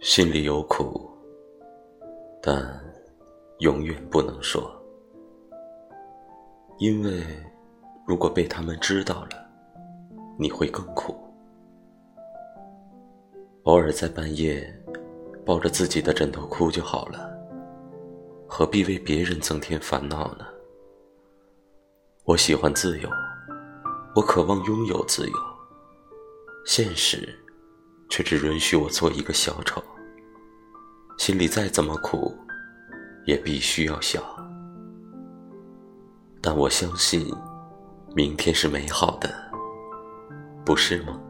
心里有苦，但永远不能说，因为如果被他们知道了，你会更苦。偶尔在半夜抱着自己的枕头哭就好了，何必为别人增添烦恼呢？我喜欢自由，我渴望拥有自由，现实却只允许我做一个小丑。心里再怎么苦，也必须要笑。但我相信，明天是美好的，不是吗？